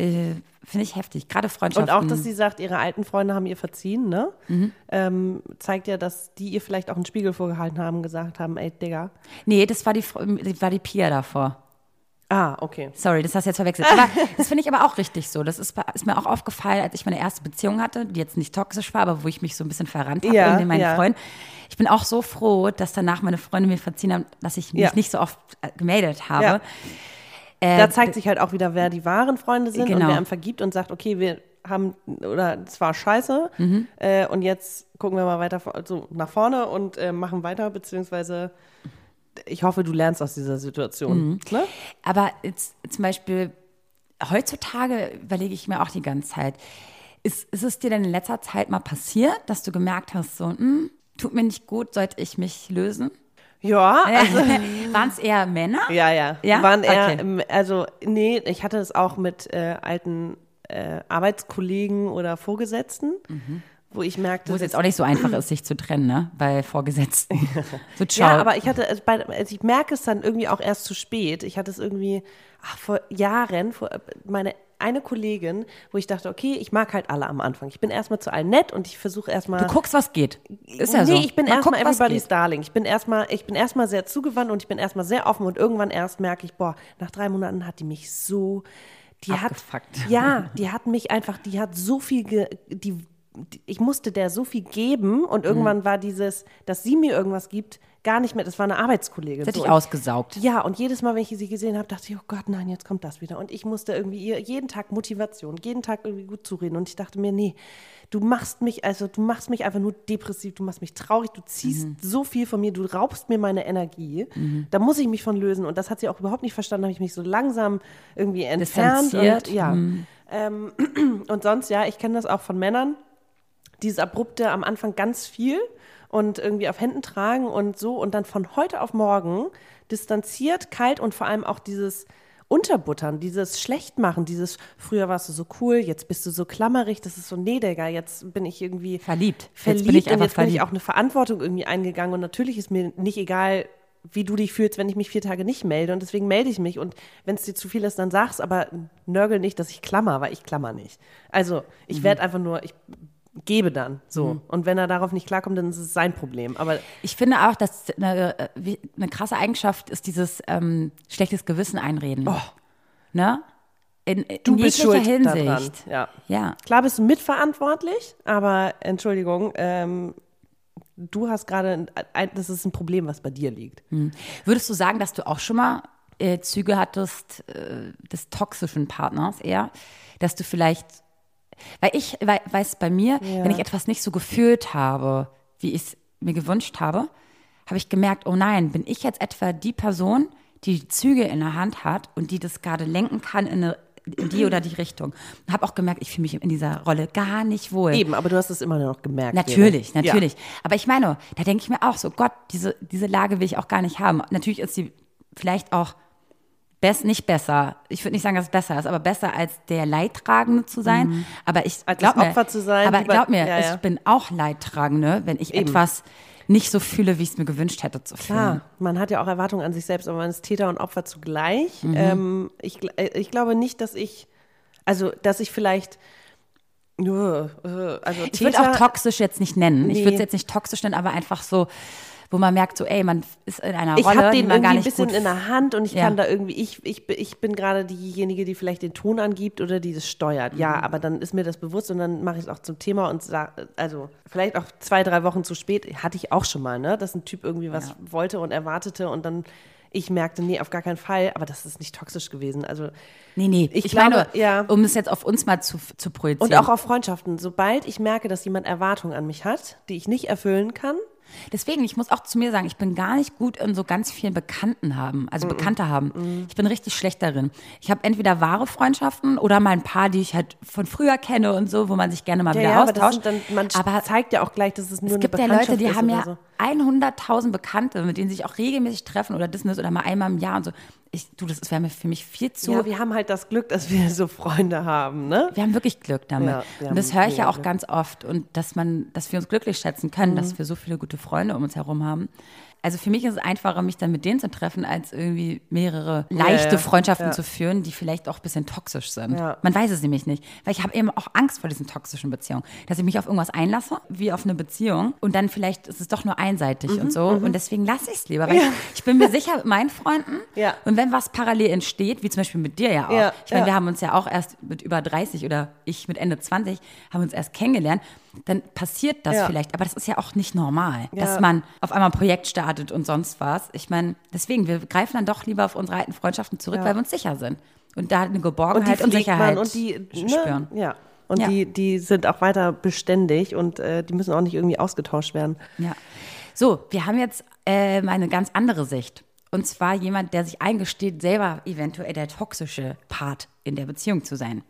äh, finde ich heftig. Gerade Freundschaften. Und auch, dass sie sagt, ihre alten Freunde haben ihr verziehen, ne? Mhm. Ähm, zeigt ja, dass die ihr vielleicht auch einen Spiegel vorgehalten haben gesagt haben, ey, Digga. Nee, das war die, war die Pia davor. Ah, okay. Sorry, das hast du jetzt verwechselt. Aber das finde ich aber auch richtig so. Das ist, ist mir auch aufgefallen, als ich meine erste Beziehung hatte, die jetzt nicht toxisch war, aber wo ich mich so ein bisschen verrannt habe Ja, in meinen ja. Freund. Ich bin auch so froh, dass danach meine Freunde mir verziehen haben, dass ich mich Ja. nicht so oft äh, gemeldet habe. Ja. Äh, Da zeigt sich halt auch wieder, wer die wahren Freunde sind und Genau. wer einem vergibt und sagt, okay, wir haben, oder es war scheiße Mhm. äh, und jetzt gucken wir mal weiter also nach vorne und äh, machen weiter, beziehungsweise ich hoffe, du lernst aus dieser Situation. Mhm. Ne? Aber jetzt zum Beispiel heutzutage überlege ich mir auch die ganze Zeit, ist, ist es dir denn in letzter Zeit mal passiert, dass du gemerkt hast, so, hm, tut mir nicht gut, sollte ich mich lösen? Ja, also, Waren es eher Männer? ja, ja. Ja? Waren eher, Okay. also, nee, ich hatte es auch mit äh, alten äh, Arbeitskollegen oder Vorgesetzten, wo ich merkte, Wo es jetzt auch nicht so einfach ist, sich zu trennen, ne? Bei Vorgesetzten. So, ciao. Ja, aber ich hatte, also, bei, also ich merke es dann irgendwie auch erst zu spät. Ich hatte es irgendwie ach, vor Jahren, vor, meine eine Kollegin, wo ich dachte, okay, ich mag halt alle am Anfang. Ich bin erstmal zu allen nett und ich versuche erstmal. du guckst, was geht. Ist ja so. nee, ich bin erstmal everybody's darling. Ich bin erstmal, ich bin erstmal sehr zugewandt und ich bin erstmal sehr offen und irgendwann erst merke ich, boah, nach drei Monaten hat die mich so, die Abgefuckt. hat, ja, die hat mich einfach, die hat so viel, ge, die, ich musste der so viel geben und irgendwann Mhm. war dieses, dass sie mir irgendwas gibt, gar nicht mehr. Das war eine Arbeitskollegin. Das hat So, dich ausgesaugt. ja, und jedes Mal, wenn ich sie gesehen habe, dachte ich, oh Gott, nein, jetzt kommt das wieder. Und ich musste irgendwie ihr jeden Tag Motivation, jeden Tag irgendwie gut zureden. Und ich dachte mir, nee, du machst mich, also du machst mich einfach nur depressiv, du machst mich traurig, du ziehst Mhm. so viel von mir, du raubst mir meine Energie. Da muss ich mich von lösen. Und das hat sie auch überhaupt nicht verstanden, habe ich mich so langsam irgendwie entfernt. Distanziert. Und, ja. Ähm, und sonst, ja, ich kenne das auch von Männern dieses abrupte am Anfang ganz viel und irgendwie auf Händen tragen und so und dann von heute auf morgen distanziert, kalt und vor allem auch dieses Unterbuttern, dieses Schlechtmachen, dieses früher warst du so cool, jetzt bist du so klammerig, das ist so, nee, Digga, jetzt bin ich irgendwie Verliebt. Jetzt verliebt bin ich und jetzt bin ich verliebt. auch eine Verantwortung irgendwie eingegangen und natürlich ist mir nicht egal, wie du dich fühlst, wenn ich mich vier Tage nicht melde und deswegen melde ich mich und wenn es dir zu viel ist, dann sag's, aber nörgel nicht, dass ich klammer, weil ich klammer nicht. Also ich Mhm. werde einfach nur, ich gebe dann so und wenn er darauf nicht klarkommt, dann ist es sein Problem. Aber Ich finde auch, dass eine, äh, eine krasse Eigenschaft ist dieses ähm, schlechtes Gewissen einreden. Ne? In, in Oh. du bist schuld daran. Hinsicht. Ja. Ja. Klar bist du mitverantwortlich, aber Entschuldigung, ähm, du hast gerade, das ist ein Problem, was bei dir liegt. Würdest du sagen, dass du auch schon mal äh, Züge hattest äh, des toxischen Partners eher? Dass du vielleicht, weil ich wei- weiß bei mir, Ja. wenn ich etwas nicht so gefühlt habe, wie ich es mir gewünscht habe, habe ich gemerkt, oh nein, bin ich jetzt etwa die Person, die die Züge in der Hand hat und die das gerade lenken kann in, eine, in die oder die Richtung. Und habe auch gemerkt, ich fühle mich in dieser Rolle gar nicht wohl. Eben, aber du hast es immer noch gemerkt. Natürlich, Lena. natürlich. Aber ich meine, da denke ich mir auch so, Gott, diese, diese Lage will ich auch gar nicht haben. Natürlich ist sie vielleicht auch best, nicht besser. Ich würde nicht sagen, dass es besser ist, aber besser als der Leidtragende zu sein. Aber ich Als glaub das mir, Opfer zu sein, Aber glaub mir, ja, ja. ich bin auch Leidtragende, wenn ich etwas nicht so fühle, wie ich es mir gewünscht hätte zu fühlen. Klar, man hat ja auch Erwartungen an sich selbst, aber man ist Täter und Opfer zugleich. Mhm. Ähm, ich, äh, ich glaube nicht, dass ich, also dass ich vielleicht, äh, äh, also Ich würde auch Täter, toxisch jetzt nicht nennen. Ich würde es Nee. jetzt nicht toxisch nennen, aber einfach so, wo man merkt, so, ey, man ist in einer ich Rolle, habe die den man irgendwie gar ein nicht bisschen gut in der Hand und ich Ja. kann da irgendwie, ich, ich, ich bin gerade diejenige, die vielleicht den Ton angibt oder die das steuert. Ja, Mhm. aber dann ist mir das bewusst und dann mache ich es auch zum Thema und sage, also vielleicht auch zwei, drei Wochen zu spät, hatte ich auch schon mal, ne, dass ein Typ irgendwie was wollte und erwartete und dann ich merkte, nee, auf gar keinen Fall, aber das ist nicht toxisch gewesen. Also Nee, nee, Ich ich, glaube, meine, ja. um es jetzt auf uns mal zu, zu projizieren. Und auch auf Freundschaften. Sobald ich merke, dass jemand Erwartungen an mich hat, die ich nicht erfüllen kann, Deswegen, ich muss auch zu mir sagen, ich bin gar nicht gut in so ganz vielen Bekannten haben, also Mhm. Bekannte haben. Ich bin richtig schlecht darin. Ich habe entweder wahre Freundschaften oder mal ein paar, die ich halt von früher kenne und so, wo man sich gerne mal ja, wieder ja, aber das austauscht. sind dann, man aber zeigt ja auch gleich, dass es nur es gibt ja Leute, die haben ja so. 100.000 Bekannte, mit denen sie sich auch regelmäßig treffen oder das oder mal einmal im Jahr und so. Ich, du, das wäre für mich viel zu. Ja, wir haben halt das Glück, dass wir so Freunde haben, ne? Wir haben wirklich Glück damit. Ja, und das höre ich ja auch Glück. ganz oft. Und dass man, dass wir uns glücklich schätzen können, Mhm. dass wir so viele gute Freunde um uns herum haben. Also für mich ist es einfacher, mich dann mit denen zu treffen, als irgendwie mehrere leichte ja. Freundschaften Ja. zu führen, die vielleicht auch ein bisschen toxisch sind. Ja. Man weiß es nämlich nicht. Weil ich habe eben auch Angst vor diesen toxischen Beziehungen. Dass ich mich auf irgendwas einlasse, wie auf eine Beziehung, und dann vielleicht ist es doch nur einseitig Mhm, und so. Und deswegen lasse ich es lieber. Weil ich, bin mir sicher mit meinen Freunden. Und wenn was parallel entsteht, wie zum Beispiel mit dir ja auch. Ich meine, wir haben uns ja auch erst mit über 30 oder ich mit Ende 20 haben uns erst kennengelernt, dann passiert das Ja. vielleicht. Aber das ist ja auch nicht normal, Ja. dass man auf einmal ein Projekt startet und sonst was. Ich meine, deswegen, wir greifen dann doch lieber auf unsere alten Freundschaften zurück, Ja. weil wir uns sicher sind. Und da eine Und die Geborgenheit und, pflegt Sicherheit und die spüren. Ne? Ja. Und. Die, die sind auch weiter beständig und äh, die müssen auch nicht irgendwie ausgetauscht werden. Ja. So, wir haben jetzt äh, eine ganz andere Sicht. Und zwar jemand, der sich eingesteht, selber eventuell der toxische Part in der Beziehung zu sein.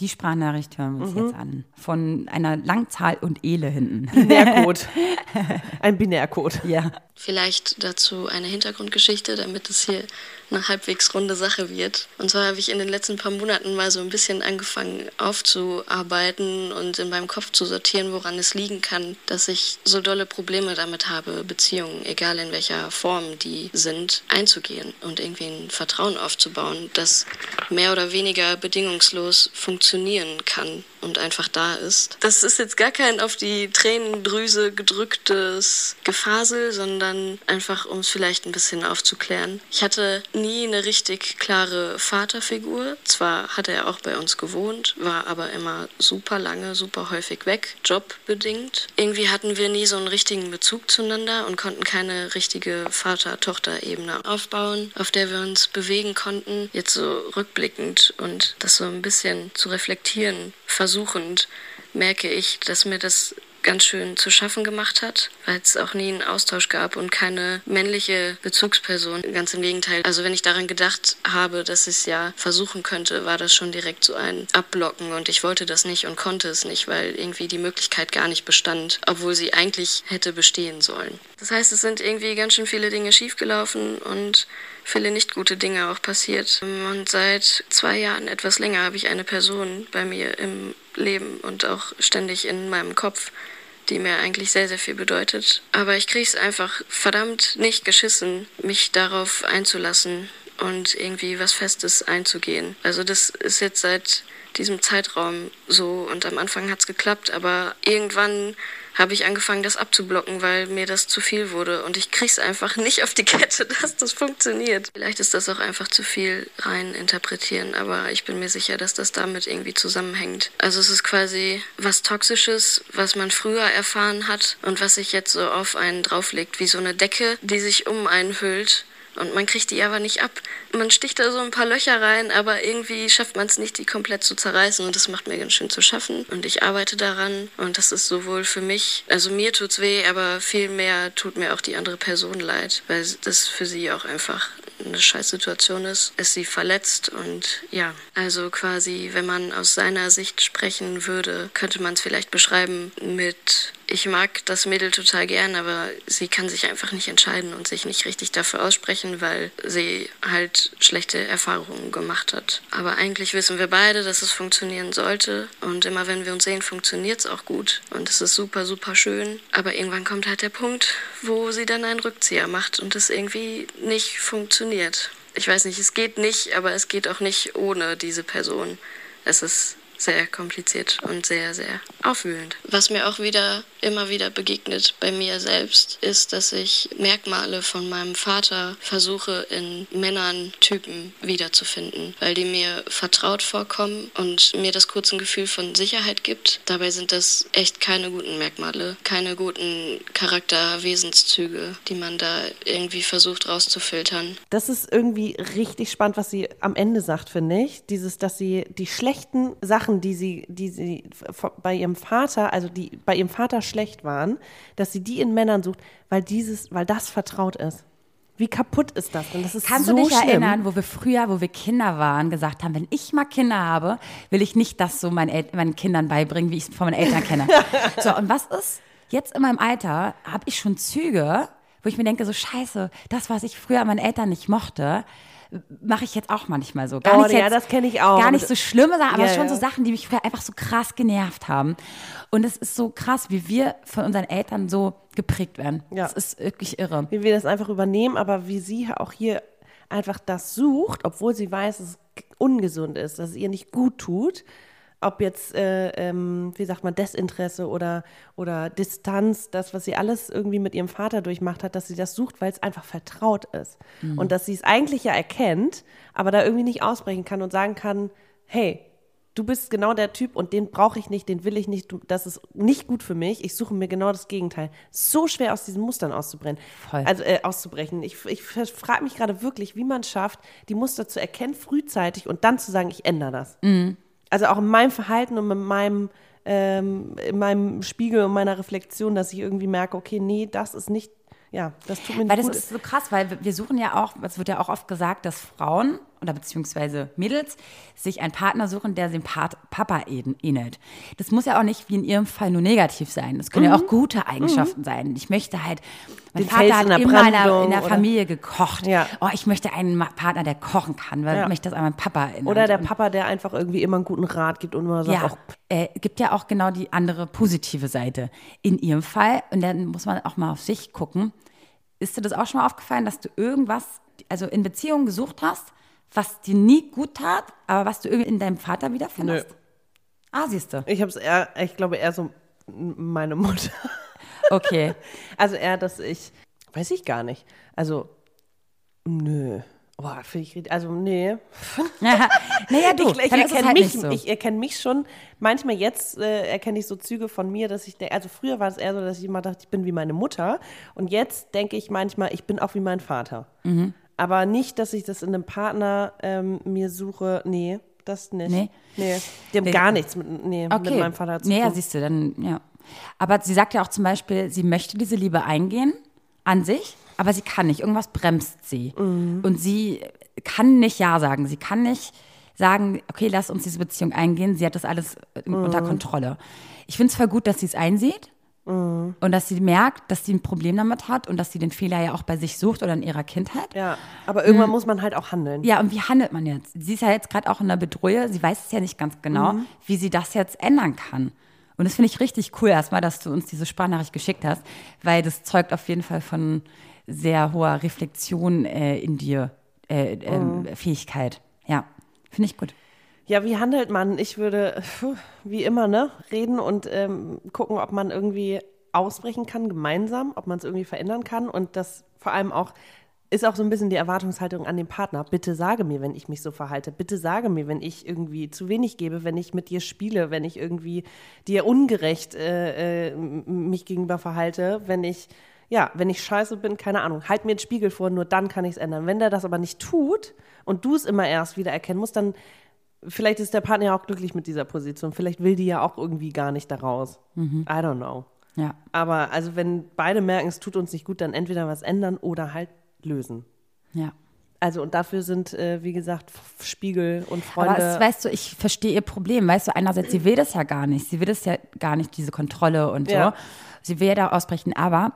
Die Sprachnachricht hören wir uns Mhm. jetzt an. Von einer Langzahl und Ele hinten. Binärcode. Ein Binärcode. ja. Vielleicht dazu eine Hintergrundgeschichte, damit es hier eine halbwegs runde Sache wird. Und zwar habe ich in den letzten paar Monaten mal so ein bisschen angefangen aufzuarbeiten und in meinem Kopf zu sortieren, woran es liegen kann, dass ich so dolle Probleme damit habe, Beziehungen, egal in welcher Form die sind, einzugehen und irgendwie ein Vertrauen aufzubauen, das mehr oder weniger bedingungslos funktionieren kann und einfach da ist. Das ist jetzt gar kein auf die Tränendrüse gedrücktes Gefasel, sondern einfach, um es vielleicht ein bisschen aufzuklären. Ich hatte nie eine richtig klare Vaterfigur. Zwar hat er auch bei uns gewohnt, war aber immer super lange, super häufig weg, jobbedingt. Irgendwie hatten wir nie so einen richtigen Bezug zueinander und konnten keine richtige Vater-Tochter-Ebene aufbauen, auf der wir uns bewegen konnten. Jetzt so rückblickend und das so ein bisschen zu reflektieren, versuchend, merke ich, dass mir das ganz schön zu schaffen gemacht hat, weil es auch nie einen Austausch gab und keine männliche Bezugsperson. Ganz im Gegenteil. Also wenn ich daran gedacht habe, dass ich es ja versuchen könnte, war das schon direkt so ein Abblocken und ich wollte das nicht und konnte es nicht, weil irgendwie die Möglichkeit gar nicht bestand, obwohl sie eigentlich hätte bestehen sollen. Das heißt, es sind irgendwie ganz schön viele Dinge schiefgelaufen und viele nicht gute Dinge auch passiert. Und seit zwei Jahren etwas länger habe ich eine Person bei mir im Leben und auch ständig in meinem Kopf, die mir eigentlich sehr, sehr viel bedeutet. Aber ich kriege es einfach verdammt nicht geschissen, mich darauf einzulassen und irgendwie was Festes einzugehen. Also das ist jetzt seit diesem Zeitraum so und am Anfang hat es geklappt, aber irgendwann habe ich angefangen, das abzublocken, weil mir das zu viel wurde. Und ich krieg's einfach nicht auf die Kette, dass das funktioniert. Vielleicht ist das auch einfach zu viel rein interpretieren, aber ich bin mir sicher, dass das damit irgendwie zusammenhängt. Also es ist quasi was Toxisches, was man früher erfahren hat und was sich jetzt so auf einen drauflegt, wie so eine Decke, die sich um einen hüllt. Und man kriegt die aber nicht ab. Man sticht da so ein paar Löcher rein, aber irgendwie schafft man es nicht, die komplett zu zerreißen. Und das macht mir ganz schön zu schaffen. Und ich arbeite daran. Und das ist sowohl für mich, also mir tut's weh, aber viel mehr tut mir auch die andere Person leid, weil das für sie auch einfach eine Scheißsituation ist, ist sie verletzt und ja, also quasi, wenn man aus seiner Sicht sprechen würde, könnte man es vielleicht beschreiben mit ich mag das Mädel total gern, aber sie kann sich einfach nicht entscheiden und sich nicht richtig dafür aussprechen, weil sie halt schlechte Erfahrungen gemacht hat. Aber eigentlich wissen wir beide, dass es funktionieren sollte. Und immer wenn wir uns sehen, funktioniert es auch gut. Und es ist super, super schön. Aber irgendwann kommt halt der Punkt, wo sie dann einen Rückzieher macht und es irgendwie nicht funktioniert. Ich weiß nicht, es geht nicht, aber es geht auch nicht ohne diese Person. Es ist sehr kompliziert und sehr, sehr aufwühlend. Was mir auch wieder immer wieder begegnet bei mir selbst, ist, dass ich Merkmale von meinem Vater versuche in Männern, Typen wiederzufinden, weil die mir vertraut vorkommen und mir das kurze Gefühl von Sicherheit gibt. Dabei sind das echt keine guten Merkmale, keine guten Charakterwesenszüge, die man da irgendwie versucht rauszufiltern. Das ist irgendwie richtig spannend, was sie am Ende sagt, finde ich. Dieses, dass sie die schlechten Sachen, die sie, die sie bei ihrem Vater, also die bei ihrem Vater schlecht waren, dass sie die in Männern sucht, weil dieses, weil das vertraut ist. Wie kaputt ist das denn? Das ist Kannst so du dich schlimm. erinnern, wo wir früher, wo wir Kinder waren, gesagt haben, wenn ich mal Kinder habe, will ich nicht das so meinen, meinen Kindern beibringen, wie ich es von meinen Eltern kenne. so, und was ist? Jetzt in meinem Alter habe ich schon Züge, wo ich mir denke, so scheiße, das, was ich früher an meinen Eltern nicht mochte, mache ich jetzt auch manchmal so. Gar Oh, nicht ja, jetzt, das kenn ich auch. Gar nicht so schlimme Sachen, aber Ja, schon ja. so Sachen, die mich früher einfach so krass genervt haben. Und es ist so krass, wie wir von unseren Eltern so geprägt werden. Ja. Das ist wirklich irre. wie wir das einfach übernehmen, aber wie sie auch hier einfach das sucht, obwohl sie weiß, dass es ungesund ist, dass es ihr nicht gut tut. Ob jetzt, äh, ähm, wie sagt man, Desinteresse oder, oder Distanz, das, was sie alles irgendwie mit ihrem Vater durchmacht hat, dass sie das sucht, weil es einfach vertraut ist. Und dass sie es eigentlich ja erkennt, aber da irgendwie nicht ausbrechen kann und sagen kann, hey, du bist genau der Typ und den brauche ich nicht, den will ich nicht, das ist nicht gut für mich, ich suche mir genau das Gegenteil. So schwer aus diesen Mustern auszubrennen, Voll. also äh, auszubrechen. Ich, ich frage mich gerade wirklich, wie man es schafft, die Muster zu erkennen frühzeitig und dann zu sagen, ich ändere das. Mhm. Also auch in meinem Verhalten und in meinem, ähm, in meinem Spiegel und meiner Reflexion, dass ich irgendwie merke, okay, nee, das ist nicht, ja, das tut mir nicht Weil das gut. ist so krass, weil wir suchen ja auch, es wird ja auch oft gesagt, dass Frauen oder beziehungsweise Mädels sich einen Partner suchen, der dem Pat Papa ähn- ähnelt. Das muss ja auch nicht wie in ihrem Fall nur negativ sein. Das können ja auch gute Eigenschaften sein. Ich möchte halt, mein Mhm. Den Vater Fels hat in der immer in der, Brandung in der Familie gekocht. Ja. Oh, ich möchte einen Partner, der kochen kann, weil Ja. mich das an meinen Papa erinnert. Oder der Papa, der einfach irgendwie immer einen guten Rat gibt und immer sagt, ja, auch, äh, gibt ja auch genau die andere positive Seite. In ihrem Fall, und dann muss man auch mal auf sich gucken, ist dir das auch schon mal aufgefallen, dass du irgendwas, also in Beziehungen gesucht hast, was dir nie gut tat, aber was du irgendwie in deinem Vater wiederfindest? Nö. Ah, siehst du. ich habe es eher, ich glaube eher so meine Mutter. Okay. Also eher, dass ich, weiß ich gar nicht. Also, nö. Boah, finde ich, also nee. naja, du, ich ich erkenne halt mich, so. ich erkenne mich schon. Manchmal jetzt äh, erkenne ich so Züge von mir, dass ich denke, also früher war es eher so, dass ich immer dachte, ich bin wie meine Mutter. Und jetzt denke ich manchmal, ich bin auch wie mein Vater. Mhm. Aber nicht, dass ich das in einem Partner ähm, mir suche. Nee, das nicht. Nee? Nee. Die haben Nee. gar nichts mit, nee, okay. mit meinem Vater zu nee, ja, tun. siehst du, dann, ja. Aber sie sagt ja auch zum Beispiel, sie möchte diese Liebe eingehen an sich, aber sie kann nicht. Irgendwas bremst sie. Mhm. Und sie kann nicht Ja sagen. Sie kann nicht sagen, okay, lass uns diese Beziehung eingehen. Sie hat das alles Mhm. unter Kontrolle. Ich finde es voll gut, dass sie es einsieht. Mhm. Und dass sie merkt, dass sie ein Problem damit hat und dass sie den Fehler ja auch bei sich sucht oder in ihrer Kindheit. Ja, aber irgendwann muss man halt auch handeln. Mhm. Ja, und wie handelt man jetzt? Sie ist ja jetzt gerade auch in der Bedrohung. Sie weiß es ja nicht ganz genau, Mhm. wie sie das jetzt ändern kann. Und das finde ich richtig cool erstmal, dass du uns diese Sprachnachricht geschickt hast, weil das zeugt auf jeden Fall von sehr hoher Reflexion äh, in dir, äh, Mhm. Fähigkeit. Ja, finde ich gut. Ja, wie handelt man? Ich würde, wie immer, ne, reden und ähm, gucken, ob man irgendwie ausbrechen kann, gemeinsam, ob man es irgendwie verändern kann und das vor allem auch ist auch so ein bisschen die Erwartungshaltung an den Partner. Bitte sage mir, wenn ich mich so verhalte. Bitte sage mir, wenn ich irgendwie zu wenig gebe, wenn ich mit dir spiele, wenn ich irgendwie dir ungerecht äh, äh, mich gegenüber verhalte, wenn ich, ja, wenn ich scheiße bin, keine Ahnung. Halt mir den Spiegel vor, nur dann kann ich es ändern. Wenn der das aber nicht tut und du es immer erst wieder erkennen musst, dann vielleicht ist der Partner ja auch glücklich mit dieser Position. Vielleicht will die ja auch irgendwie gar nicht daraus. I don't know. Ja. Aber also wenn beide merken, es tut uns nicht gut, dann entweder was ändern oder halt lösen. Ja. Also und dafür sind, äh, wie gesagt, Spiegel und Aber Freunde. es, weißt du, ich verstehe ihr Problem. Weißt du, einerseits, sie will das ja gar nicht. Sie will das ja gar nicht, diese Kontrolle und so. Ja. Sie will ja da ausbrechen, aber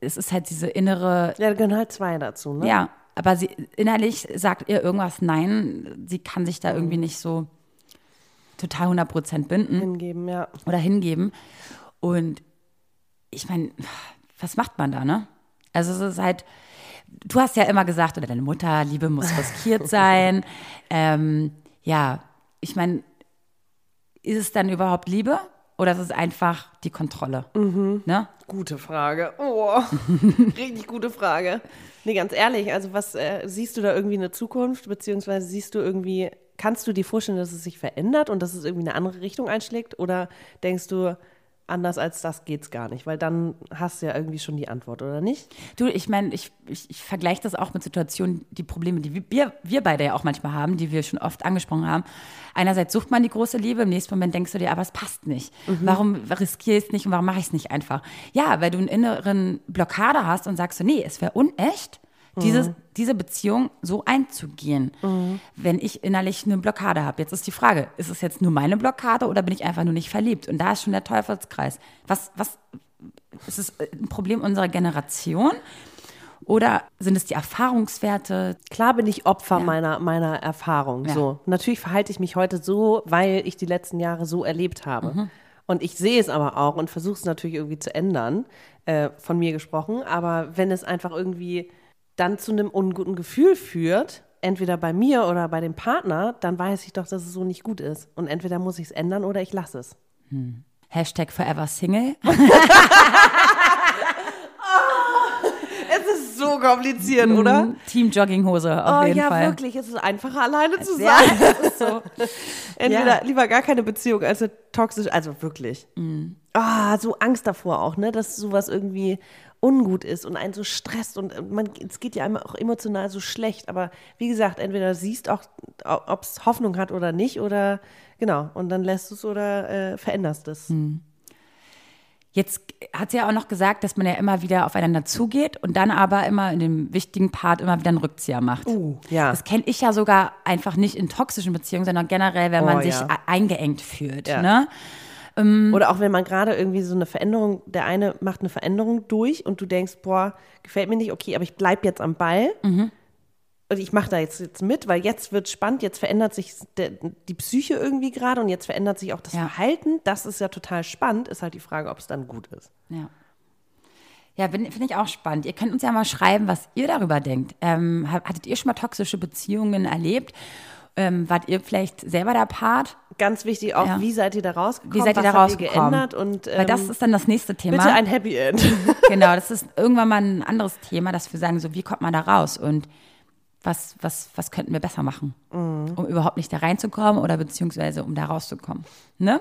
es ist halt diese innere, Ja, da gehören halt zwei dazu, ne? ja, aber sie innerlich sagt ihr irgendwas nein. Sie kann sich da irgendwie nicht so total 100% binden Hingeben, ja. oder hingeben. Und ich meine, was macht man da, ne? Also es ist halt, du hast ja immer gesagt, oder deine Mutter, Liebe muss riskiert sein. ähm, ja, ich meine, ist es dann überhaupt Liebe oder ist es einfach die Kontrolle? Ne? Gute Frage. Oh, richtig gute Frage. Nee, ganz ehrlich, also was äh, siehst du da irgendwie eine Zukunft, beziehungsweise siehst du irgendwie, kannst du dir vorstellen, dass es sich verändert und dass es irgendwie eine andere Richtung einschlägt? Oder denkst du, anders als das geht's gar nicht? Weil dann hast du ja irgendwie schon die Antwort, oder nicht? Du, ich meine, ich, ich, ich vergleiche das auch mit Situationen, die Probleme, die wir, wir beide ja auch manchmal haben, die wir schon oft angesprochen haben. Einerseits sucht man die große Liebe, im nächsten Moment denkst du dir, aber es passt nicht. Warum riskiere ich es nicht und warum mache ich es nicht einfach? Ja, weil du einen inneren Blockade hast und sagst so, nee, es wäre unecht, diese, diese Beziehung so einzugehen, wenn ich innerlich eine Blockade habe. Jetzt ist die Frage, ist es jetzt nur meine Blockade oder bin ich einfach nur nicht verliebt? Und da ist schon der Teufelskreis. Was, was, ist es ein Problem unserer Generation? Oder sind es die Erfahrungswerte? Klar bin ich Opfer meiner, meiner Erfahrung. Ja. So. Natürlich verhalte ich mich heute so, weil ich die letzten Jahre so erlebt habe. Mhm. Und ich sehe es aber auch und versuche es natürlich irgendwie zu ändern, äh, von mir gesprochen. Aber wenn es einfach irgendwie dann zu einem unguten Gefühl führt, entweder bei mir oder bei dem Partner, dann weiß ich doch, dass es so nicht gut ist. Und entweder muss ich es ändern oder ich lasse es. Hashtag Forever Single. Es ist so kompliziert, oder? Team Jogginghose auf Oh jeden ja, Fall. wirklich. Es ist einfacher, alleine zu Ja, sein. so. Entweder Ja. lieber gar keine Beziehung als eine toxische, also wirklich. Ah, so Angst davor auch, ne, dass sowas irgendwie ungut ist und einen so stresst und äh, man, es geht ja einem auch emotional so schlecht. Aber wie gesagt, entweder siehst auch, ob es Hoffnung hat oder nicht oder genau und dann lässt du es oder äh, veränderst es. Jetzt hat sie ja auch noch gesagt, dass man ja immer wieder aufeinander zugeht und dann aber immer in dem wichtigen Part immer wieder einen Rückzieher macht. Uh, ja. Das kenne ich ja sogar einfach nicht in toxischen Beziehungen, sondern generell, wenn Oh, man sich ja. e- eingeengt fühlt. Ja. Ne? Oder auch wenn man gerade irgendwie so eine Veränderung, der eine macht eine Veränderung durch und du denkst, boah, gefällt mir nicht, okay, aber ich bleib jetzt am Ball. Und ich mache da jetzt, jetzt mit, weil jetzt wird spannend, jetzt verändert sich der, die Psyche irgendwie gerade und jetzt verändert sich auch das Ja. Verhalten. Das ist ja total spannend, ist halt die Frage, ob es dann gut ist. Ja. Ja, finde ich auch spannend. Ihr könnt uns ja mal schreiben, was ihr darüber denkt. Ähm, hattet ihr schon mal toxische Beziehungen erlebt? Ähm, wart ihr vielleicht selber der Part? Ganz wichtig auch, Ja. wie seid ihr da rausgekommen? Wie seid ihr da rausgekommen? geändert? Und, ähm, Weil das ist dann das nächste Thema. bitte ein Happy End. genau, das ist irgendwann mal ein anderes Thema, dass wir sagen, so wie kommt man da raus und was, was, was könnten wir besser machen, um überhaupt nicht da reinzukommen oder beziehungsweise um da rauszukommen. Ne?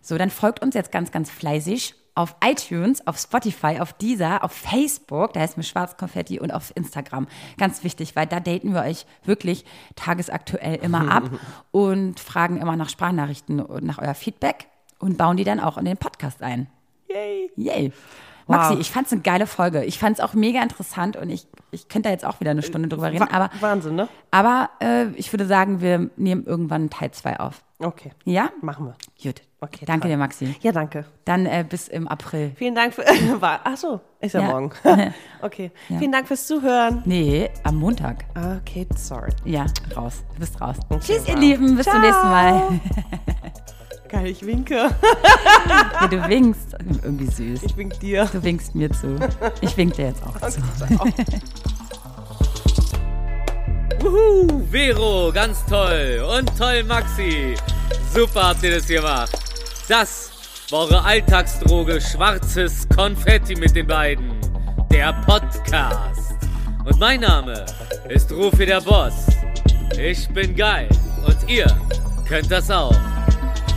So, dann folgt uns jetzt ganz, ganz fleißig auf iTunes, auf Spotify, auf Deezer, auf Facebook, da heißt mir Schwarzkonfetti und auf Instagram. Ganz wichtig, weil da daten wir euch wirklich tagesaktuell immer ab und fragen immer nach Sprachnachrichten und nach euer Feedback und bauen die dann auch in den Podcast ein. Yay. Yay. Maxi, Wow. ich fand's eine geile Folge. Ich fand's auch mega interessant und ich, ich könnte da jetzt auch wieder eine Stunde drüber reden. Aber, Wahnsinn, ne? aber äh, ich würde sagen, wir nehmen irgendwann Teil 2 auf. Okay, Ja? machen wir. Gut. Okay, Danke toll. dir, Maxi. Ja, danke. Dann äh, bis im April. Vielen Dank für. War- Ach so, ist ja, Ja. morgen. okay. Ja. Vielen Dank fürs Zuhören. Nee, am Montag. Okay, sorry. Ja, raus. Du bist raus. Okay, Tschüss, ihr wow. Lieben. Bis zum nächsten Mal. Geil, ich winke. Ja, du winkst. Irgendwie süß. Ich wink dir. Du winkst mir zu. Ich wink dir jetzt auch zu. Wuhu, Vero, ganz toll. Und toll, Maxi. Super habt ihr das gemacht. Das war eure Alltagsdroge Schwarzes Konfetti mit den beiden. Der Podcast. Und mein Name ist Rufi der Boss. Ich bin geil. Und ihr könnt das auch.